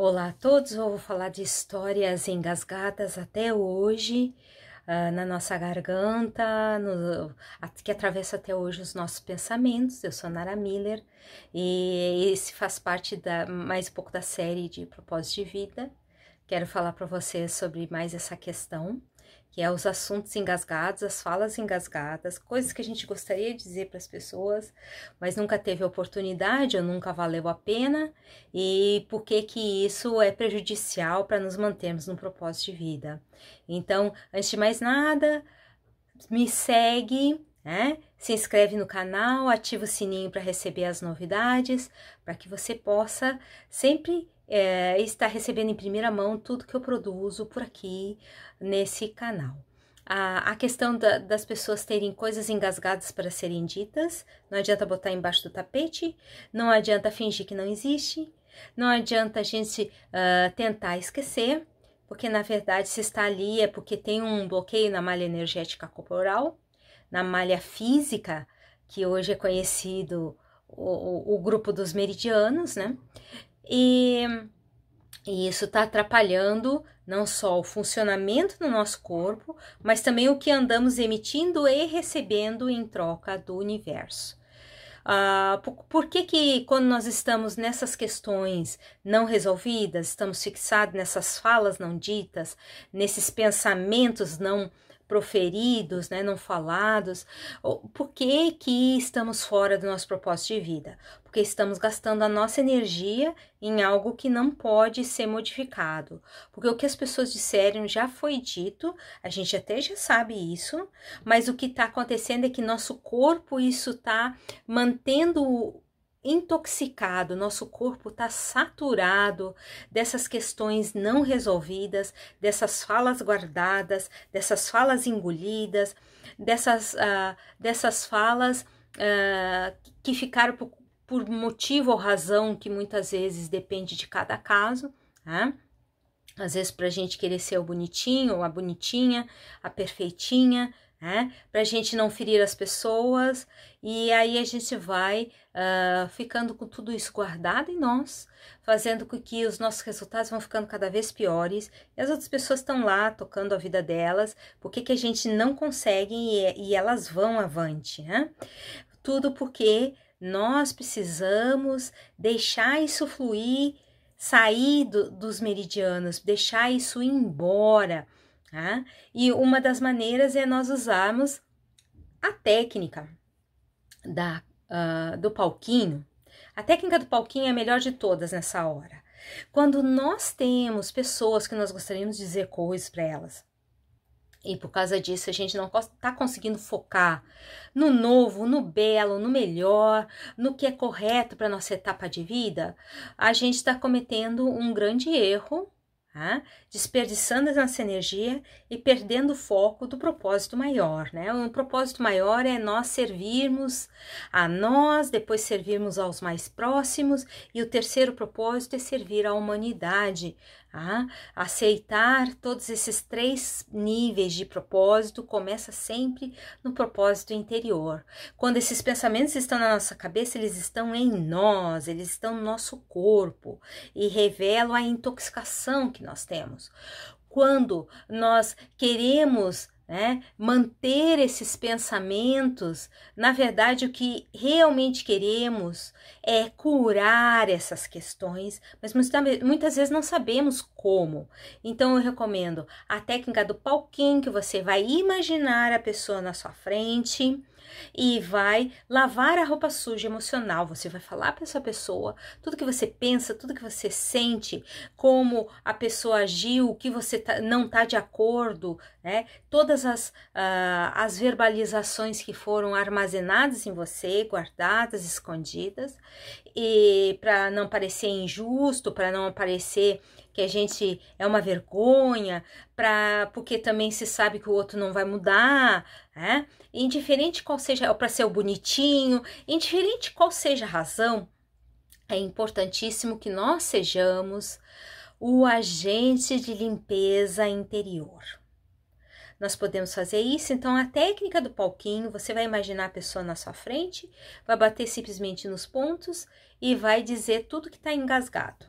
Olá a todos, eu vou falar de histórias engasgadas até hoje, uh, na nossa garganta, no, que atravessa até hoje os nossos pensamentos. Eu sou Nara Miller e esse faz parte da mais um pouco da série de propósito de vida. Quero falar para vocês sobre mais essa questão que é os assuntos engasgados, as falas engasgadas, coisas que a gente gostaria de dizer para as pessoas, mas nunca teve oportunidade ou nunca valeu a pena, e por que que isso é prejudicial para nos mantermos no propósito de vida. Então, antes de mais nada, me segue, né? Se inscreve no canal, ativa o sininho para receber as novidades, para que você possa sempre é, estar recebendo em primeira mão tudo que eu produzo por aqui nesse canal. A, a questão da, das pessoas terem coisas engasgadas para serem ditas, não adianta botar embaixo do tapete, não adianta fingir que não existe, não adianta a gente uh, tentar esquecer, porque na verdade se está ali é porque tem um bloqueio na malha energética corporal, na malha física, que hoje é conhecido o, o, o grupo dos meridianos, né? E, e isso está atrapalhando não só o funcionamento do nosso corpo, mas também o que andamos emitindo e recebendo em troca do universo. Uh, por, por, que, que quando nós estamos nessas questões não resolvidas, estamos fixados nessas falas não ditas, nesses pensamentos não proferidos, né, não falados. Por que, que estamos fora do nosso propósito de vida? Porque estamos gastando a nossa energia em algo que não pode ser modificado. Porque o que as pessoas disseram já foi dito, a gente até já sabe isso, mas o que está acontecendo é que nosso corpo isso está mantendo intoxicado, nosso corpo está saturado dessas questões não resolvidas, dessas falas guardadas, dessas falas engolidas, dessas, uh, dessas falas uh, que ficaram por, por, motivo ou razão que muitas vezes depende de cada caso, né? Às vezes para a gente querer ser o bonitinho ou a bonitinha, a perfeitinha, né? Para a gente não ferir as pessoas, e aí a gente vai uh, ficando com tudo isso guardado em nós, fazendo com que os nossos resultados vão ficando cada vez piores, e as outras pessoas estão lá tocando a vida delas, porque que a gente não consegue e, e elas vão avante, né? Tudo porque nós precisamos deixar isso fluir, sair do, dos meridianos, deixar isso ir embora Tá? E uma das maneiras é nós usarmos a técnica da, uh, do palquinho. A técnica do palquinho é a melhor de todas nessa hora. Quando nós temos pessoas que nós gostaríamos de dizer coisas para elas, e por causa disso a gente não está conseguindo focar no novo, no belo, no melhor, no que é correto para nossa etapa de vida, a gente está cometendo um grande erro Tá? desperdiçando nossa energia e perdendo o foco do propósito maior. Né? O propósito maior é nós servirmos a nós, depois servirmos aos mais próximos, e o terceiro propósito é servir à humanidade, ah, aceitar todos esses três níveis de propósito começa sempre no propósito interior. Quando esses pensamentos estão na nossa cabeça, eles estão em nós, eles estão no nosso corpo e revelam a intoxicação que nós temos. Quando nós queremos né? Manter esses pensamentos, na verdade, o que realmente queremos é curar essas questões, mas muitas vezes não sabemos como. Então, eu recomendo a técnica do palquinho, que você vai imaginar a pessoa na sua frente e vai lavar a roupa suja emocional. Você vai falar para essa pessoa tudo que você pensa, tudo que você sente, como a pessoa agiu, o que você tá, não está de acordo, né? Todas as, uh, as verbalizações que foram armazenadas em você, guardadas, escondidas, e para não parecer injusto, para não parecer que a gente é uma vergonha, para porque também se sabe que o outro não vai mudar, né? Indiferente qual seja, para ser o bonitinho, indiferente qual seja a razão, é importantíssimo que nós sejamos o agente de limpeza interior. Nós podemos fazer isso, então a técnica do palquinho, você vai imaginar a pessoa na sua frente, vai bater simplesmente nos pontos e vai dizer tudo que está engasgado.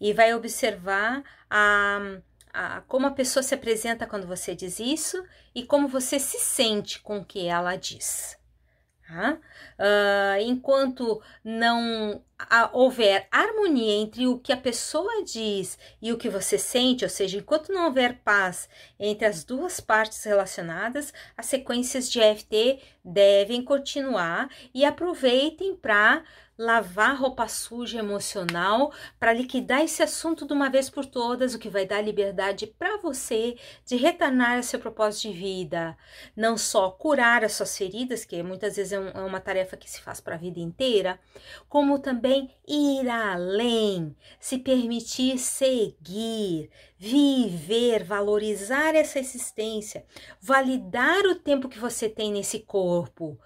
E vai observar a, a, como a pessoa se apresenta quando você diz isso e como você se sente com o que ela diz. Tá? Uh, enquanto não houver harmonia entre o que a pessoa diz e o que você sente, ou seja, enquanto não houver paz entre as duas partes relacionadas, as sequências de EFT devem continuar e aproveitem para lavar roupa suja emocional para liquidar esse assunto de uma vez por todas, o que vai dar liberdade para você de retornar ao seu propósito de vida. Não só curar as suas feridas, que muitas vezes é, um, é uma tarefa que se faz para a vida inteira, como também ir além, se permitir seguir, viver, valorizar essa existência, validar o tempo que você tem nesse corpo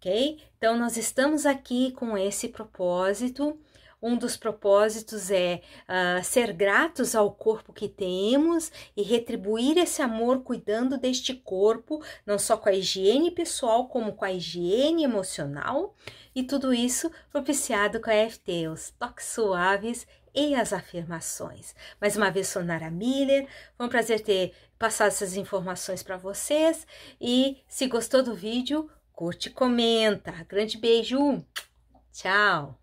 ok? Então, nós estamos aqui com esse propósito. Um dos propósitos é uh, ser gratos ao corpo que temos e retribuir esse amor cuidando deste corpo, não só com a higiene pessoal, como com a higiene emocional. E tudo isso propiciado com a FT, os toques suaves e as afirmações. Mais uma vez, sou Nara Miller. Foi um prazer ter passado essas informações para vocês. E se gostou do vídeo, curte e comenta. Grande beijo. Tchau.